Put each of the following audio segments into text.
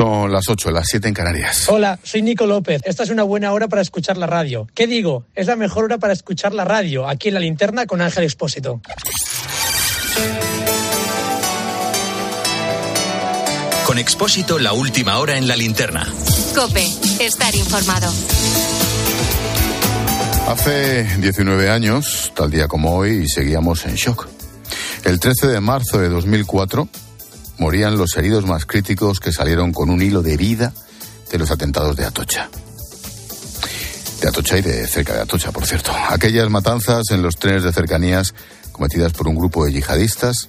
Son las 8, las 7 en Canarias. Hola, soy Nico López. Esta es una buena hora para escuchar la radio. ¿Qué digo? Es la mejor hora para escuchar la radio, aquí en la linterna con Ángel Expósito. Con Expósito, la última hora en la linterna. Cope, estar informado. Hace 19 años, tal día como hoy, seguíamos en shock. El 13 de marzo de 2004 morían los heridos más críticos que salieron con un hilo de vida de los atentados de Atocha. De Atocha y de cerca de Atocha, por cierto. Aquellas matanzas en los trenes de cercanías cometidas por un grupo de yihadistas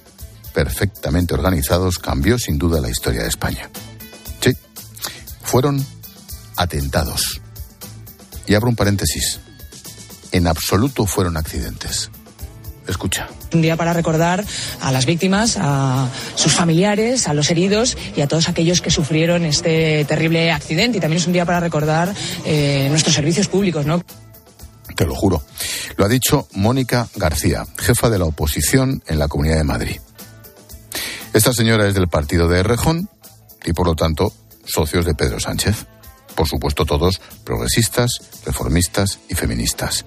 perfectamente organizados cambió sin duda la historia de España. Sí, fueron atentados. Y abro un paréntesis. En absoluto fueron accidentes. Escucha. Un día para recordar a las víctimas, a sus familiares, a los heridos y a todos aquellos que sufrieron este terrible accidente. Y también es un día para recordar eh, nuestros servicios públicos, ¿no? Te lo juro. Lo ha dicho Mónica García, jefa de la oposición en la Comunidad de Madrid. Esta señora es del partido de Rejón y, por lo tanto, socios de Pedro Sánchez. Por supuesto, todos progresistas, reformistas y feministas.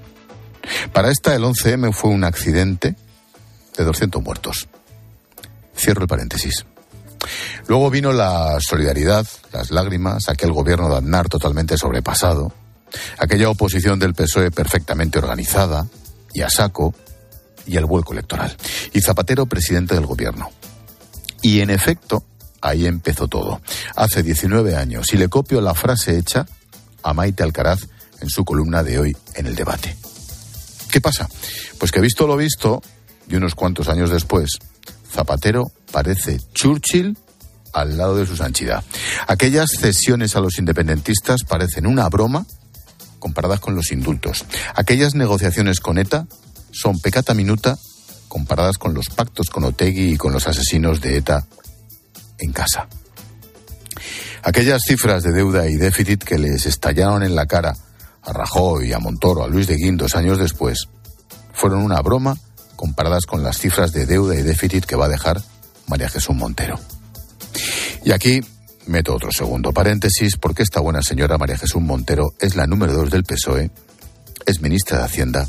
Para esta, el 11M fue un accidente de 200 muertos. Cierro el paréntesis. Luego vino la solidaridad, las lágrimas, aquel gobierno de Aznar totalmente sobrepasado, aquella oposición del PSOE perfectamente organizada y a saco, y el vuelco electoral. Y Zapatero presidente del gobierno. Y en efecto, ahí empezó todo. Hace 19 años, y le copio la frase hecha a Maite Alcaraz en su columna de hoy en el debate. ¿Qué pasa? Pues que visto lo visto, y unos cuantos años después, Zapatero parece Churchill al lado de su sanchidad. Aquellas cesiones a los independentistas parecen una broma comparadas con los indultos. Aquellas negociaciones con ETA son pecata minuta comparadas con los pactos con Otegui y con los asesinos de ETA en casa. Aquellas cifras de deuda y déficit que les estallaron en la cara a Rajoy, a Montoro, a Luis de Guín dos años después, fueron una broma comparadas con las cifras de deuda y déficit que va a dejar María Jesús Montero. Y aquí meto otro segundo paréntesis porque esta buena señora María Jesús Montero es la número dos del PSOE, es ministra de Hacienda.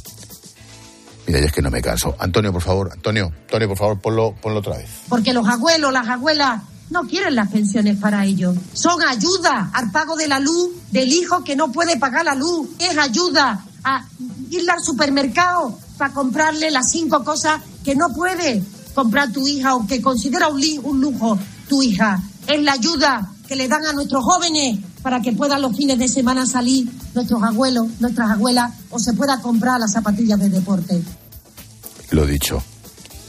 Mira, ya es que no me canso. Antonio, por favor, Antonio, Antonio, por favor, ponlo, ponlo otra vez. Porque los abuelos, las abuelas no quieren las pensiones para ellos. Son ayuda al pago de la luz del hijo que no puede pagar la luz. Es ayuda a ir al supermercado para comprarle las cinco cosas que no puede comprar tu hija o que considera un, un lujo tu hija. Es la ayuda que le dan a nuestros jóvenes para que puedan los fines de semana salir nuestros abuelos, nuestras abuelas o se pueda comprar las zapatillas de deporte. Lo dicho,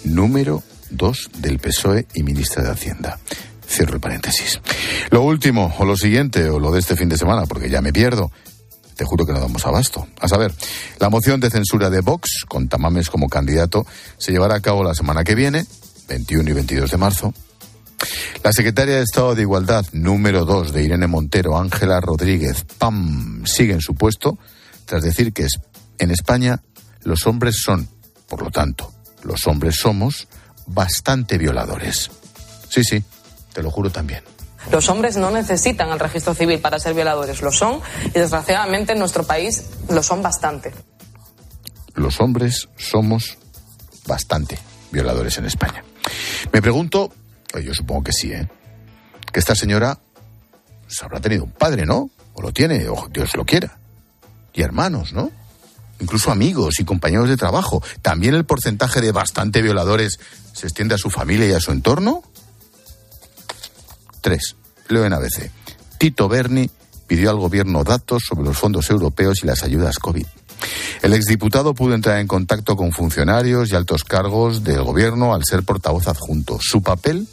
número dos del PSOE y ministra de Hacienda. Cierro el paréntesis. Lo último, o lo siguiente, o lo de este fin de semana, porque ya me pierdo. Te juro que no damos abasto. A saber, la moción de censura de Vox, con Tamames como candidato, se llevará a cabo la semana que viene, 21 y 22 de marzo. La secretaria de Estado de Igualdad, número 2 de Irene Montero, Ángela Rodríguez, ¡pam!, sigue en su puesto, tras decir que en España los hombres son, por lo tanto, los hombres somos bastante violadores. Sí, sí, te lo juro también. Los hombres no necesitan el registro civil para ser violadores, lo son, y desgraciadamente en nuestro país lo son bastante. Los hombres somos bastante violadores en España. Me pregunto, yo supongo que sí, ¿eh? Que esta señora pues, habrá tenido un padre, ¿no? O lo tiene, o Dios lo quiera. Y hermanos, ¿no? Incluso amigos y compañeros de trabajo. ¿También el porcentaje de bastante violadores se extiende a su familia y a su entorno? Tres. Leo en ABC. Tito Berni pidió al gobierno datos sobre los fondos europeos y las ayudas COVID. El exdiputado pudo entrar en contacto con funcionarios y altos cargos del gobierno al ser portavoz adjunto. Su papel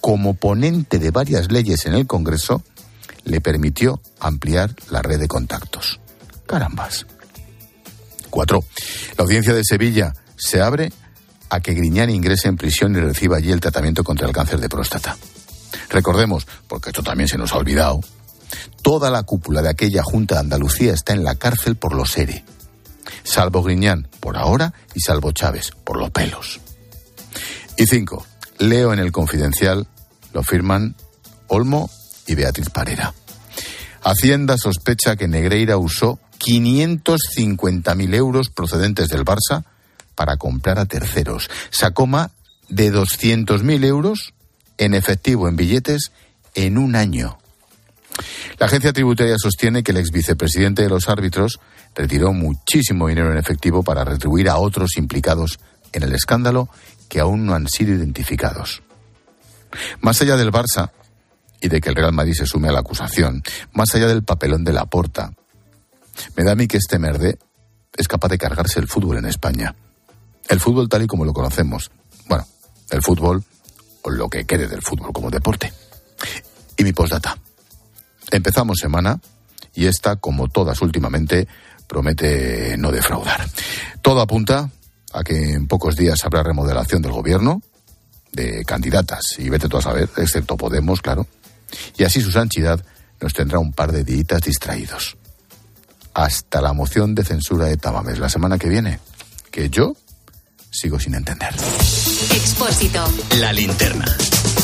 como ponente de varias leyes en el Congreso le permitió ampliar la red de contactos. Carambas. Cuatro. La audiencia de Sevilla se abre a que Griñán ingrese en prisión y reciba allí el tratamiento contra el cáncer de próstata. Recordemos, porque esto también se nos ha olvidado, toda la cúpula de aquella Junta de Andalucía está en la cárcel por los ERE. Salvo Griñán, por ahora, y salvo Chávez, por los pelos. Y cinco, leo en el confidencial, lo firman Olmo y Beatriz Parera. Hacienda sospecha que Negreira usó 550.000 euros procedentes del Barça para comprar a terceros. Sacó más de 200.000 euros en efectivo, en billetes, en un año. La agencia tributaria sostiene que el ex vicepresidente de los árbitros retiró muchísimo dinero en efectivo para retribuir a otros implicados en el escándalo que aún no han sido identificados. Más allá del Barça y de que el Real Madrid se sume a la acusación, más allá del papelón de la porta, me da a mí que este merde es capaz de cargarse el fútbol en España. El fútbol tal y como lo conocemos. Bueno, el fútbol o lo que quede del fútbol como deporte. Y mi postdata. Empezamos semana y esta, como todas últimamente, promete no defraudar. Todo apunta a que en pocos días habrá remodelación del gobierno, de candidatas, y vete tú a saber, excepto Podemos, claro. Y así su santidad nos tendrá un par de días distraídos. Hasta la moción de censura de Tamames la semana que viene, que yo sigo sin entender. Expósito. La linterna.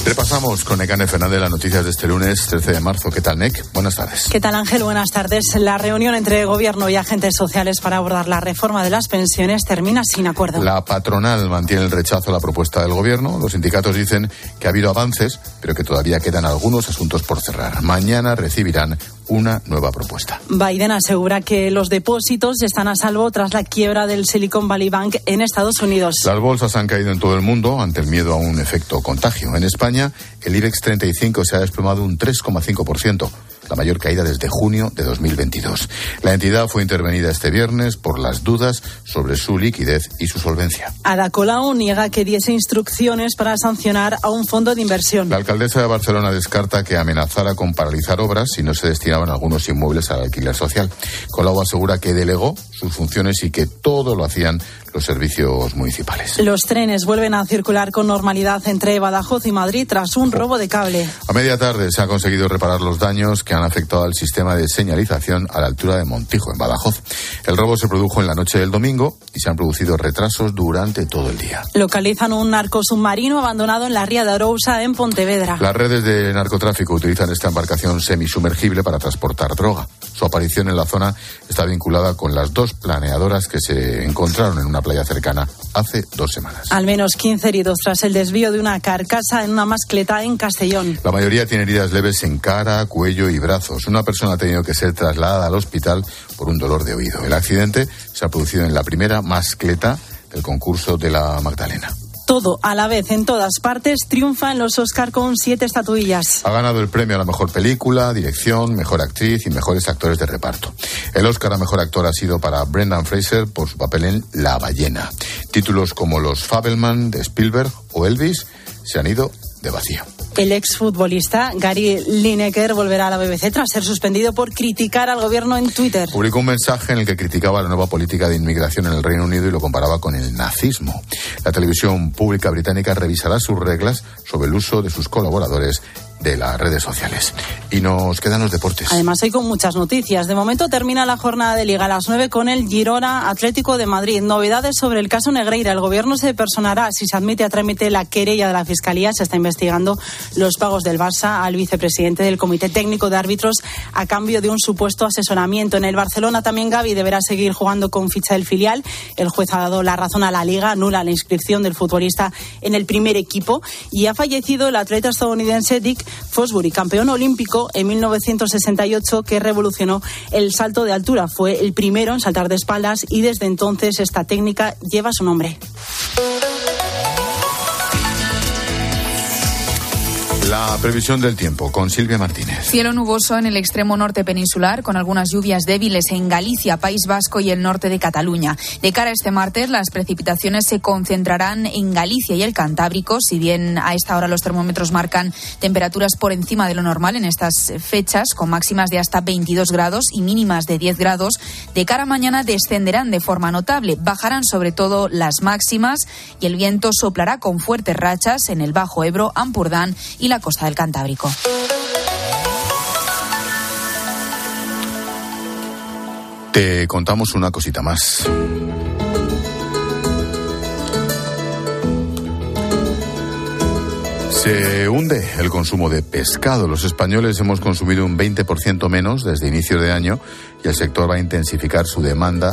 Repasamos con Necane Fernández las noticias de este lunes 13 de marzo. ¿Qué tal, Nec? Buenas tardes. ¿Qué tal, Ángel? Buenas tardes. La reunión entre gobierno y agentes sociales para abordar la reforma de las pensiones termina sin acuerdo. La patronal mantiene el rechazo a la propuesta del gobierno. Los sindicatos dicen que ha habido avances, pero que todavía quedan algunos asuntos por cerrar. Mañana recibirán una nueva propuesta. Biden asegura que los depósitos están a salvo tras la quiebra del Silicon Valley Bank en Estados Unidos. Las bolsas han caído en todo el mundo ante el miedo a un efecto contagio. En España, el IBEX 35 se ha desplomado un 3,5% la mayor caída desde junio de 2022. La entidad fue intervenida este viernes por las dudas sobre su liquidez y su solvencia. Ada Colau niega que diese instrucciones para sancionar a un fondo de inversión. La alcaldesa de Barcelona descarta que amenazara con paralizar obras si no se destinaban algunos inmuebles al alquiler social. Colau asegura que delegó sus funciones y que todo lo hacían los servicios municipales. Los trenes vuelven a circular con normalidad entre Badajoz y Madrid tras un robo de cable. A media tarde se ha conseguido reparar los daños que han afectado al sistema de señalización a la altura de Montijo, en Badajoz. El robo se produjo en la noche del domingo y se han producido retrasos durante todo el día. Localizan un narco submarino abandonado en la ría de Arousa, en Pontevedra. Las redes de narcotráfico utilizan esta embarcación semisumergible para transportar droga. Su aparición en la zona está vinculada con las dos planeadoras que se encontraron en una playa cercana hace dos semanas. Al menos 15 heridos tras el desvío de una carcasa en una mascleta en Castellón. La mayoría tiene heridas leves en cara, cuello y brazos. Una persona ha tenido que ser trasladada al hospital por un dolor de oído. El accidente se ha producido en la primera mascleta del concurso de la Magdalena todo a la vez en todas partes, triunfa en los Oscar con siete estatuillas. Ha ganado el premio a la mejor película, dirección, mejor actriz y mejores actores de reparto. El Oscar a mejor actor ha sido para Brendan Fraser por su papel en La ballena. Títulos como Los Fabelman de Spielberg o Elvis se han ido de vacío. El exfutbolista Gary Lineker volverá a la BBC tras ser suspendido por criticar al gobierno en Twitter. Publicó un mensaje en el que criticaba la nueva política de inmigración en el Reino Unido y lo comparaba con el nazismo. La televisión pública británica revisará sus reglas sobre el uso de sus colaboradores de las redes sociales. Y nos quedan los deportes. Además, hay con muchas noticias. De momento termina la jornada de Liga a las 9 con el Girona Atlético de Madrid. Novedades sobre el caso Negreira. El gobierno se personará si se admite a trámite la querella de la Fiscalía. Se está investigando los pagos del Barça al vicepresidente del Comité Técnico de Árbitros a cambio de un supuesto asesoramiento. En el Barcelona también Gaby deberá seguir jugando con ficha del filial. El juez ha dado la razón a la Liga, anula la inscripción del futbolista en el primer equipo y ha fallecido el atleta estadounidense Dick Fosbury, campeón olímpico en 1968 que revolucionó el salto de altura. Fue el primero en saltar de espaldas y desde entonces esta técnica lleva su nombre. La previsión del tiempo con Silvia Martínez. Cielo nuboso en el extremo norte peninsular con algunas lluvias débiles en Galicia, País Vasco y el norte de Cataluña. De cara a este martes, las precipitaciones se concentrarán en Galicia y el Cantábrico. Si bien a esta hora los termómetros marcan temperaturas por encima de lo normal en estas fechas, con máximas de hasta 22 grados y mínimas de 10 grados, de cara a mañana descenderán de forma notable. Bajarán sobre todo las máximas y el viento soplará con fuertes rachas en el Bajo Ebro, Ampurdán y la costa del Cantábrico. Te contamos una cosita más. Se hunde el consumo de pescado. Los españoles hemos consumido un 20% menos desde inicio de año y el sector va a intensificar su demanda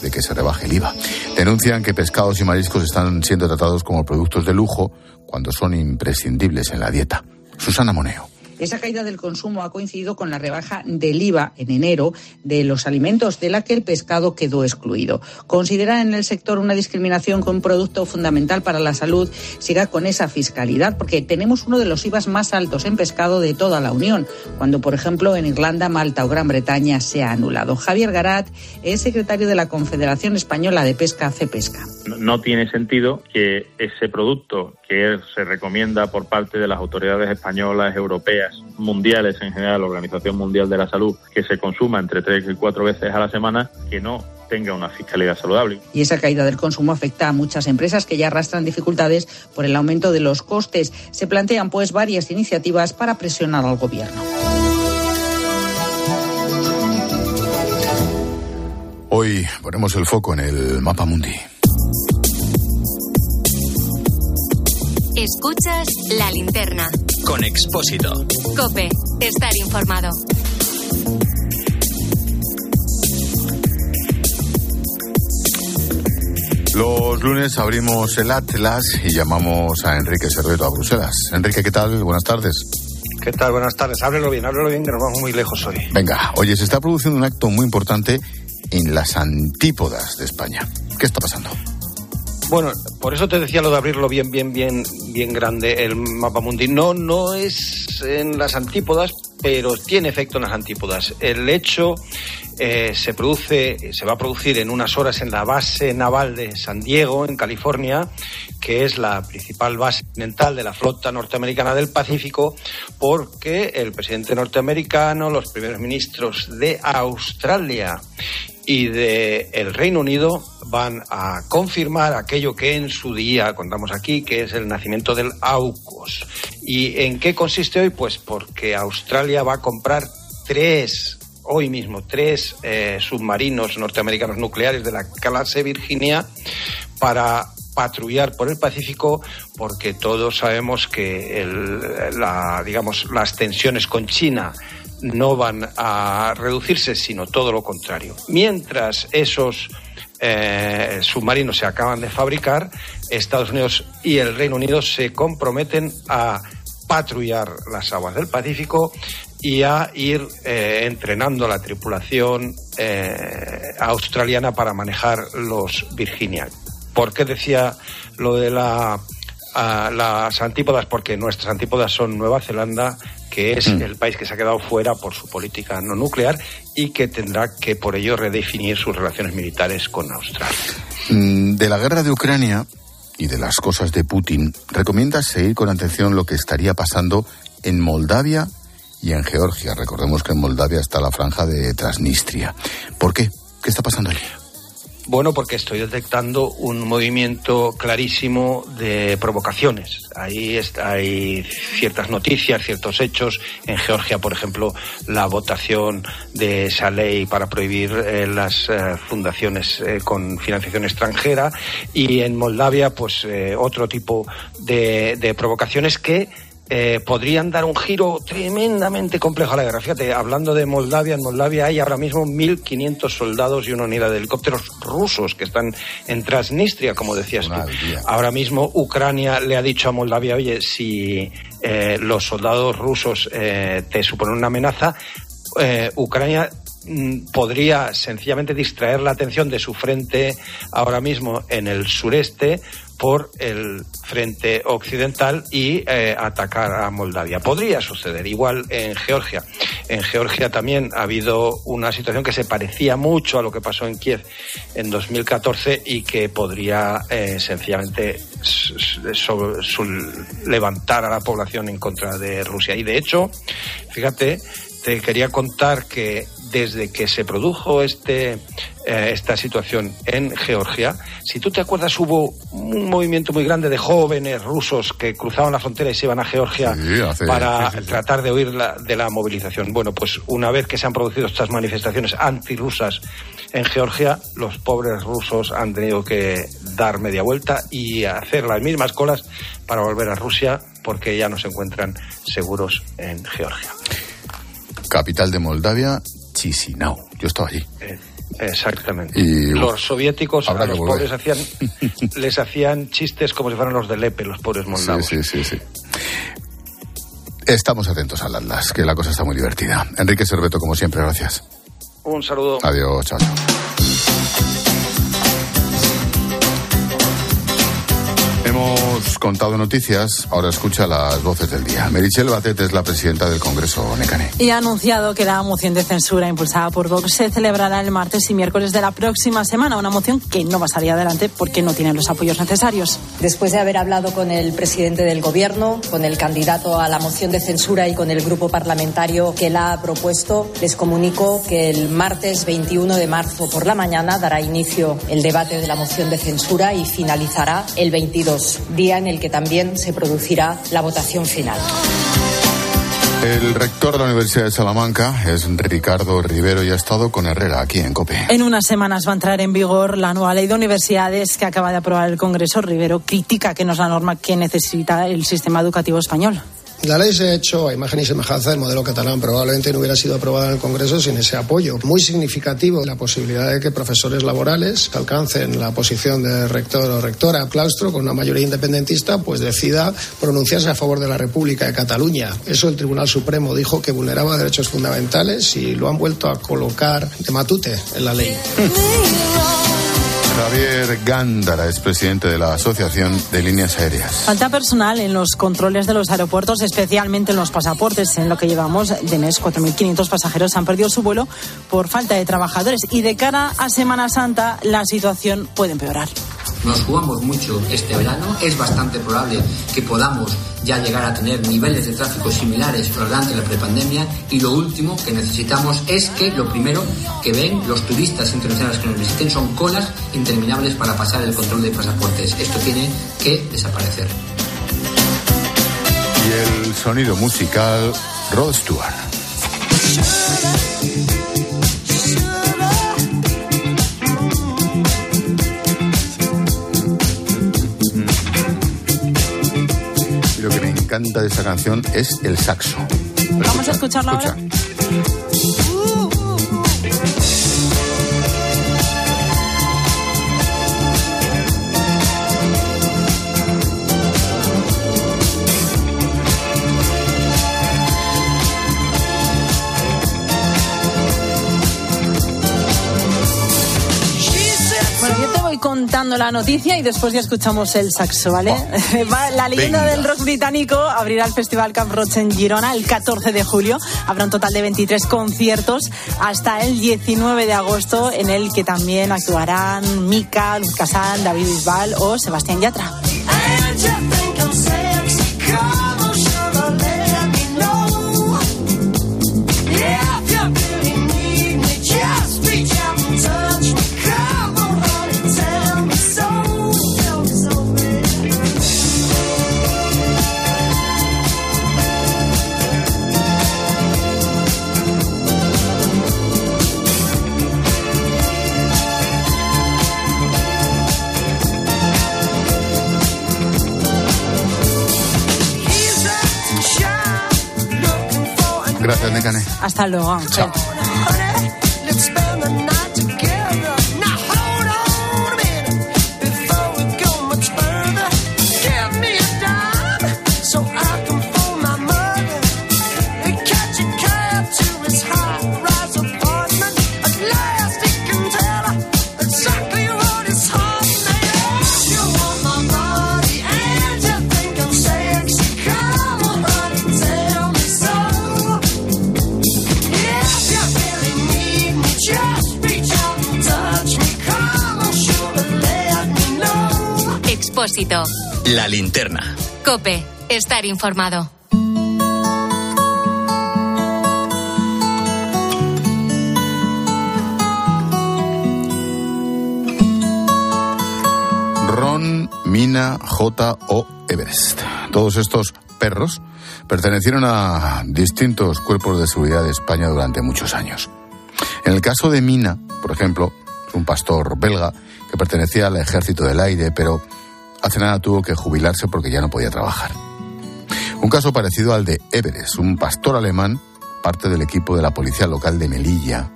de que se rebaje el IVA. Denuncian que pescados y mariscos están siendo tratados como productos de lujo cuando son imprescindibles en la dieta. Susana Moneo. Esa caída del consumo ha coincidido con la rebaja del IVA en enero de los alimentos, de la que el pescado quedó excluido. Consideran en el sector una discriminación que un producto fundamental para la salud siga con esa fiscalidad, porque tenemos uno de los IVAs más altos en pescado de toda la Unión, cuando, por ejemplo, en Irlanda, Malta o Gran Bretaña se ha anulado. Javier Garat es secretario de la Confederación Española de Pesca, CEPESCA. No tiene sentido que ese producto que se recomienda por parte de las autoridades españolas, europeas, mundiales en general, la Organización Mundial de la Salud, que se consuma entre tres y cuatro veces a la semana, que no tenga una fiscalidad saludable. Y esa caída del consumo afecta a muchas empresas que ya arrastran dificultades por el aumento de los costes. Se plantean pues varias iniciativas para presionar al gobierno. Hoy ponemos el foco en el mapa mundi. Escuchas la linterna. Con Expósito. Cope, estar informado. Los lunes abrimos el Atlas y llamamos a Enrique Cervero a Bruselas. Enrique, ¿qué tal? Buenas tardes. ¿Qué tal? Buenas tardes. Háblelo bien, háblelo bien, que nos vamos muy lejos hoy. Venga, oye, se está produciendo un acto muy importante en las antípodas de España. ¿Qué está pasando? Bueno, por eso te decía lo de abrirlo bien, bien, bien, bien grande el mapa mundi. No, no es en las antípodas, pero tiene efecto en las antípodas. El hecho eh, se produce, se va a producir en unas horas en la base naval de San Diego, en California, que es la principal base continental de la flota norteamericana del Pacífico, porque el presidente norteamericano, los primeros ministros de Australia y de el Reino Unido van a confirmar aquello que en su día contamos aquí, que es el nacimiento del AUKUS. ¿Y en qué consiste hoy? Pues porque Australia va a comprar tres, hoy mismo, tres eh, submarinos norteamericanos nucleares de la clase Virginia para patrullar por el Pacífico porque todos sabemos que la, digamos, las tensiones con China no van a reducirse, sino todo lo contrario. Mientras esos eh, submarinos se acaban de fabricar, Estados Unidos y el Reino Unido se comprometen a patrullar las aguas del Pacífico y a ir eh, entrenando la tripulación eh, australiana para manejar los Virginia. ¿Por qué decía lo de la, a las antípodas? Porque nuestras antípodas son Nueva Zelanda, que es el país que se ha quedado fuera por su política no nuclear y que tendrá que por ello redefinir sus relaciones militares con Australia. Mm, De la guerra de Ucrania y de las cosas de Putin, ¿recomiendas seguir con atención lo que estaría pasando en Moldavia y en Georgia? Recordemos que en Moldavia está la franja de Transnistria. ¿Por qué? ¿Qué está pasando allí? Bueno, porque estoy detectando un movimiento clarísimo de provocaciones. Ahí hay ciertas noticias, ciertos hechos. En Georgia, por ejemplo, la votación de esa ley para prohibir eh, las eh, fundaciones eh, con financiación extranjera. Y en Moldavia, pues otro tipo de provocaciones que eh, podrían dar un giro tremendamente complejo a la guerra. Fíjate, hablando de Moldavia, en Moldavia hay ahora mismo 1.500 soldados y una unidad de helicópteros rusos que están en Transnistria, como decías tú. Ahora mismo Ucrania le ha dicho a Moldavia, oye, si eh, los soldados rusos eh, te suponen una amenaza, eh, Ucrania podría sencillamente distraer la atención de su frente ahora mismo en el sureste por el frente occidental y eh, atacar a Moldavia. Podría suceder igual en Georgia. En Georgia también ha habido una situación que se parecía mucho a lo que pasó en Kiev en 2014 y que podría eh, sencillamente levantar a la población en contra de Rusia. Y de hecho, fíjate, te quería contar que desde que se produjo este, eh, esta situación en Georgia, si tú te acuerdas, hubo un movimiento muy grande de jóvenes rusos que cruzaban la frontera y se iban a Georgia Sí, hace- para sí, sí, sí. tratar de huir la- de la movilización. Bueno, pues una vez que se han producido estas manifestaciones antirrusas en Georgia, los pobres rusos han tenido que dar media vuelta y hacer las mismas colas para volver a Rusia porque ya no se encuentran seguros en Georgia. Capital de Moldavia, Chisinau. Yo estaba allí. Eh, exactamente. Y, los soviéticos a los pobres hacían, les hacían chistes como si fueran los de Lepe, los pobres moldavos. Sí, sí, sí, sí. Estamos atentos al Atlas, que la cosa está muy divertida. Enrique Serveto, como siempre, gracias. Un saludo. Adiós, chao, chao. Contado noticias, ahora escucha las voces del día. Merichel Batet es la presidenta del Congreso Necane. Y ha anunciado que la moción de censura impulsada por Vox se celebrará el martes y miércoles de la próxima semana. Una moción que no va a salir adelante porque no tiene los apoyos necesarios. Después de haber hablado con el presidente del Gobierno, con el candidato a la moción de censura y con el grupo parlamentario que la ha propuesto, les comunico que el martes 21 de marzo por la mañana dará inicio el debate de la moción de censura y finalizará el 22, día en el que también se producirá la votación final. El rector de la Universidad de Salamanca es Ricardo Rivero y ha estado con Herrera aquí en COPE. En unas semanas va a entrar en vigor la nueva ley de universidades que acaba de aprobar el Congreso. Rivero critica que no es la norma que necesita el sistema educativo español. La ley se ha hecho a imagen y semejanza del modelo catalán. Probablemente no hubiera sido aprobada en el Congreso sin ese apoyo. Muy significativo la posibilidad de que profesores laborales alcancen la posición de rector o rectora claustro con una mayoría independentista, pues decida pronunciarse a favor de la República de Cataluña. Eso el Tribunal Supremo dijo que vulneraba derechos fundamentales y lo han vuelto a colocar de matute en la ley. Javier Gándara es presidente de la Asociación de Líneas Aéreas. Falta personal en los controles de los aeropuertos, especialmente en los pasaportes. En lo que llevamos de mes, 4.500 pasajeros han perdido su vuelo por falta de trabajadores. Y de cara a Semana Santa, la situación puede empeorar. Nos jugamos mucho este verano. Es bastante probable que podamos ya llegar a tener niveles de tráfico similares de la prepandemia. Y lo último que necesitamos es que lo primero que ven los turistas internacionales que nos visiten son colas interminables para pasar el control de pasaportes. Esto tiene que desaparecer. Y el sonido musical, Rod. Encanta de esta canción es el saxo. Vamos a escucharla ahora. Voy contando la noticia y después ya escuchamos el saxo, ¿vale? Va- la leyenda venga. del rock británico abrirá el Festival Camp Roche en Girona el 14 de julio. Habrá un total de 23 conciertos hasta el 19 de agosto, en el que también actuarán Mika, Luz Casal, David Bisbal o Sebastián Yatra. Hasta luego. Chao. La linterna. Cope. Estar informado. Ron, Mina, J o Everest. Todos estos perros pertenecieron a distintos cuerpos de seguridad de España durante muchos años. En el caso de Mina, por ejemplo, es un pastor belga que pertenecía al ejército del aire, pero hace nada tuvo que jubilarse porque ya no podía trabajar. Un caso parecido al de Everest, un pastor alemán, parte del equipo de la policía local de Melilla.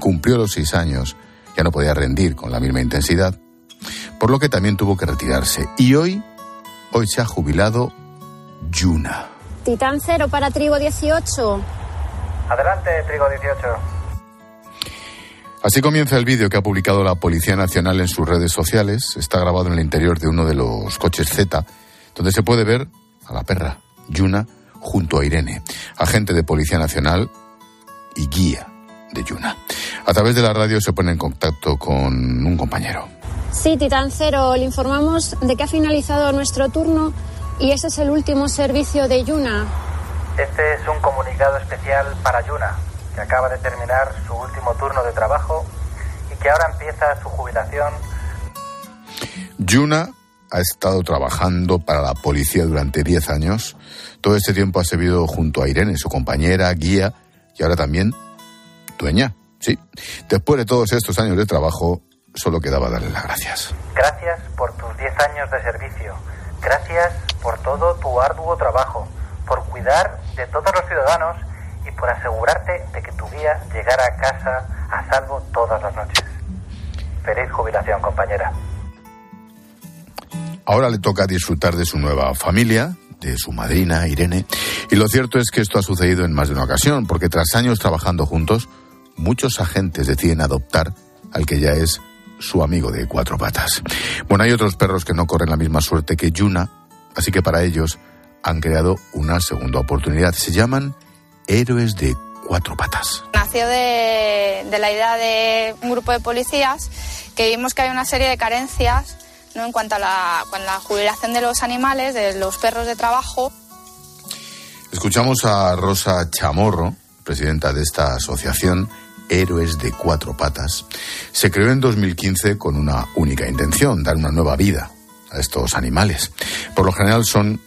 Cumplió los seis años, ya no podía rendir con la misma intensidad, por lo que también tuvo que retirarse. Y hoy, hoy se ha jubilado Yuna. Titán cero para Trigo 18. Adelante, Trigo 18. Así comienza el vídeo que ha publicado la Policía Nacional en sus redes sociales. Está grabado en el interior de uno de los coches Z, donde se puede ver a la perra, Yuna, junto a Irene, agente de Policía Nacional y guía de Yuna. A través de la radio se pone en contacto con un compañero. Sí, Titán Cero, le informamos de que ha finalizado nuestro turno y ese es el último servicio de Yuna. Este es un comunicado especial para Yuna, que acaba de terminar su último turno de trabajo y que ahora empieza su jubilación. Yuna ha estado trabajando para la policía durante 10 años. Todo este tiempo ha servido junto a Irene, su compañera, guía y ahora también dueña. Sí. Después de todos estos años de trabajo, solo quedaba darle las gracias. Gracias por tus 10 años de servicio. Gracias por todo tu arduo trabajo, por cuidar de todos los ciudadanos y por asegurarte de que tu guía llegara a casa a salvo todas las noches. Feliz jubilación, compañera. Ahora le toca disfrutar de su nueva familia, de su madrina, Irene. Y lo cierto es que esto ha sucedido en más de una ocasión, porque tras años trabajando juntos, muchos agentes deciden adoptar al que ya es su amigo de cuatro patas. Bueno, hay otros perros que no corren la misma suerte que Yuna, así que para ellos han creado una segunda oportunidad. Se llaman héroes de cuatro patas. Nació de, de la idea de un grupo de policías que vimos que hay una serie de carencias ¿no? en cuanto a la, con la jubilación de los animales, de los perros de trabajo. Escuchamos a Rosa Chamorro, presidenta de esta asociación Héroes de Cuatro Patas. Se creó en 2015 con una única intención, dar una nueva vida a estos animales. Por lo general son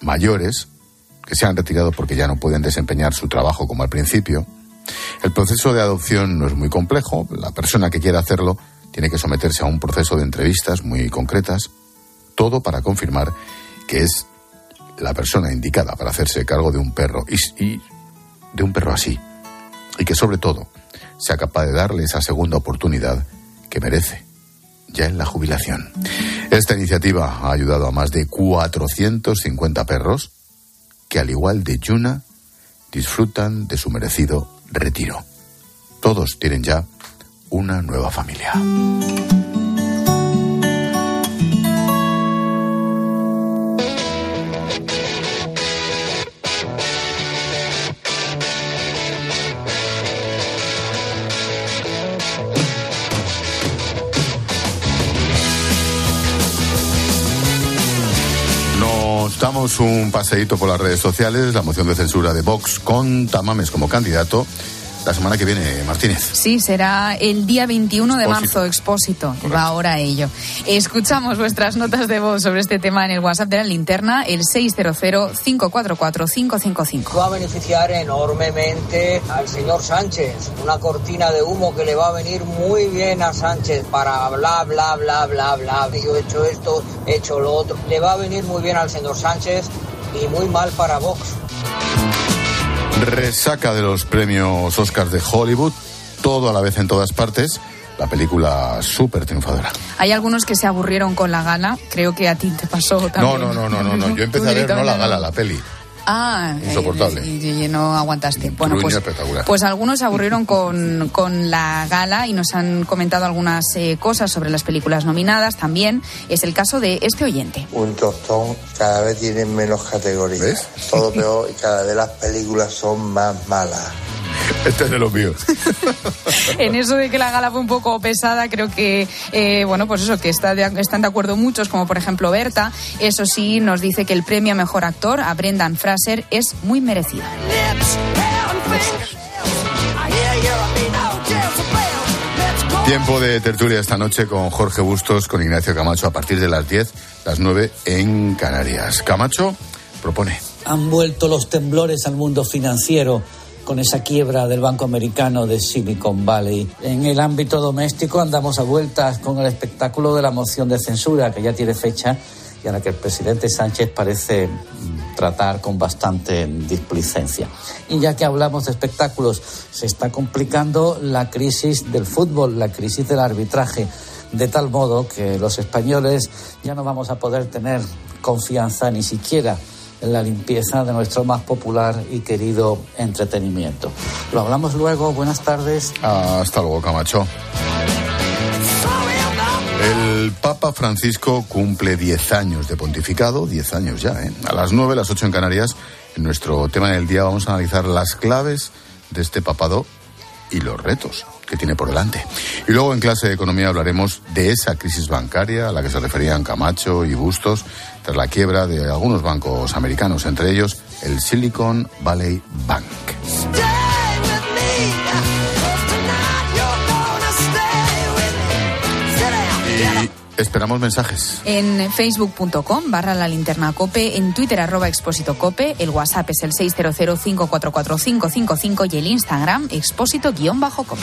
mayores que se han retirado porque ya no pueden desempeñar su trabajo como al principio. El proceso de adopción no es muy complejo. La persona que quiera hacerlo tiene que someterse a un proceso de entrevistas muy concretas, todo para confirmar que es la persona indicada para hacerse cargo de un perro y, y de un perro así. Y que sobre todo sea capaz de darle esa segunda oportunidad que merece, ya en la jubilación. Esta iniciativa ha ayudado a más de 450 perros que, al igual de Yuna, disfrutan de su merecido retiro. Todos tienen ya una nueva familia. Un paseíto por las redes sociales, la moción de censura de Vox con Tamames como candidato la semana que viene, Martínez. Sí, será el día 21 de marzo, expósito. Va ahora a ello. Escuchamos vuestras notas de voz sobre este tema en el WhatsApp de la linterna, el 600-544-555. Va a beneficiar enormemente al señor Sánchez. Una cortina de humo que le va a venir muy bien a Sánchez para bla, bla, bla, bla, bla. Yo he hecho esto, he hecho lo otro. Le va a venir muy bien al señor Sánchez y muy mal para Vox. Resaca de los premios Oscars de Hollywood, todo a la vez en todas partes. La película súper triunfadora. Hay algunos que se aburrieron con la gala. Creo que a ti te pasó también. No, no, no, no, no. Yo empecé a ver no la gala, la peli. Ah, insoportable. Y, y no aguantaste. Bueno, pues, pues, algunos se aburrieron con, con, la gala y nos han comentado algunas eh, cosas sobre las películas nominadas también. Es el caso de este oyente. Un tostón cada vez tiene menos categorías. ¿Ves? Todo peor y cada vez las películas son más malas. Este es de los míos. en eso de que la gala fue un poco pesada, creo que, eh, bueno, pues eso, que está de, están de acuerdo muchos, como por ejemplo Berta. Eso sí, nos dice que el premio a mejor actor a Brendan Fraser es muy merecido. Tiempo de tertulia esta noche con Jorge Bustos, con Ignacio Camacho a partir de las 10, las 9 en Canarias. Camacho propone. Han vuelto los temblores al mundo financiero con esa quiebra del Banco Americano de Silicon Valley. En el ámbito doméstico andamos a vueltas con el espectáculo de la moción de censura, que ya tiene fecha y a la que el presidente Sánchez parece mm, tratar con bastante displicencia. Y ya que hablamos de espectáculos, se está complicando la crisis del fútbol, la crisis del arbitraje, de tal modo que los españoles ya no vamos a poder tener confianza ni siquiera en la limpieza de nuestro más popular y querido entretenimiento. Lo hablamos luego. Buenas tardes. Hasta luego, Camacho. El Papa Francisco cumple 10 años de pontificado, 10 años ya, ¿eh? A las 9, las 8 en Canarias, en nuestro tema del día vamos a analizar las claves de este papado y los retos que tiene por delante. Y luego en clase de economía hablaremos de esa crisis bancaria a la que se referían Camacho y Bustos tras la quiebra de algunos bancos americanos, entre ellos el Silicon Valley Bank. Esperamos mensajes. En facebook.com barra la linterna cope, en twitter arroba expósito cope, el whatsapp es el 600544555 y el instagram expósito guion bajo cope.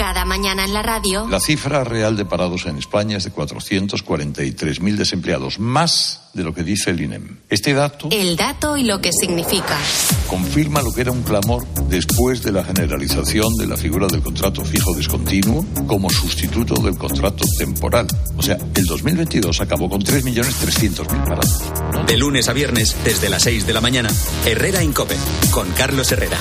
Cada mañana en la radio. La cifra real de parados en España es de 443.000 desempleados, más de lo que dice el INEM. Este dato El dato y lo que significa. confirma lo que era un clamor después de la generalización de la figura del contrato fijo discontinuo como sustituto del contrato temporal. O sea, el 2022 acabó con 3.300.000 parados. De lunes a viernes, desde las 6 de la mañana, Herrera en Cope, con Carlos Herrera.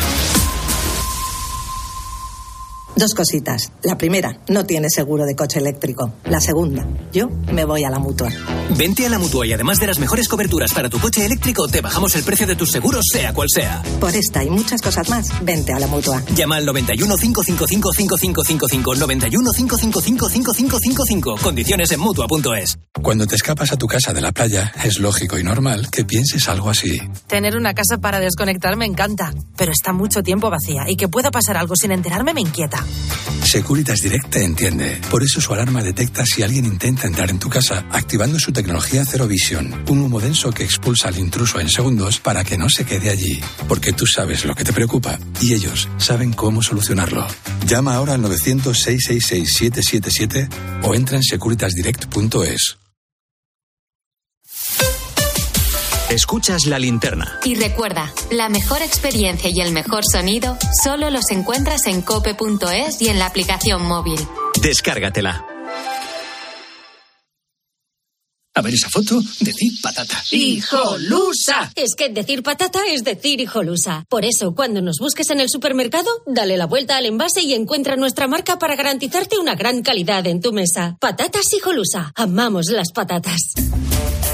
Dos cositas. La primera, no tiene seguro de coche eléctrico. La segunda, yo me voy a la mutua. Vente a la mutua y además de las mejores coberturas para tu coche eléctrico, te bajamos el precio de tus seguros, sea cual sea. Por esta y muchas cosas más, vente a la mutua. Llama al 91 555 5555 91 555 5555. Condiciones en mutua.es. Cuando te escapas a tu casa de la playa, es lógico y normal que pienses algo así. Tener una casa para desconectar me encanta, pero está mucho tiempo vacía y que pueda pasar algo sin enterarme me inquieta. Securitas Direct te entiende. Por eso su alarma detecta si alguien intenta entrar en tu casa activando su tecnología Zero Vision, un humo denso que expulsa al intruso en segundos para que no se quede allí. Porque tú sabes lo que te preocupa y ellos saben cómo solucionarlo. Llama ahora al 900-666-777 o entra en securitasdirect.es. Escuchas la linterna. Y recuerda, la mejor experiencia y el mejor sonido solo los encuentras en cope.es y en la aplicación móvil. Descárgatela. A ver esa foto, decir patata. ¡Hijolusa! Es que decir patata es decir hijolusa. Por eso, cuando nos busques en el supermercado, dale la vuelta al envase y encuentra nuestra marca para garantizarte una gran calidad en tu mesa. Patatas hijolusa. Amamos las patatas.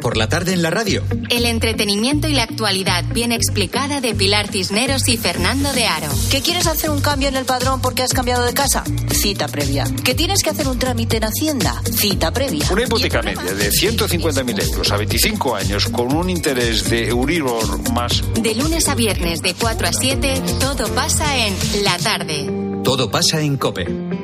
Por la tarde en la radio. El entretenimiento y la actualidad bien explicada de Pilar Cisneros y Fernando de Aro. ¿Que quieres hacer un cambio en el padrón porque has cambiado de casa? Cita previa. ¿Que tienes que hacer un trámite en Hacienda? Cita previa. Una hipoteca media de 150.000 euros a 25 años con un interés de Euribor más. De lunes a viernes de 4 a 7, todo pasa en La Tarde. Todo pasa en Cope.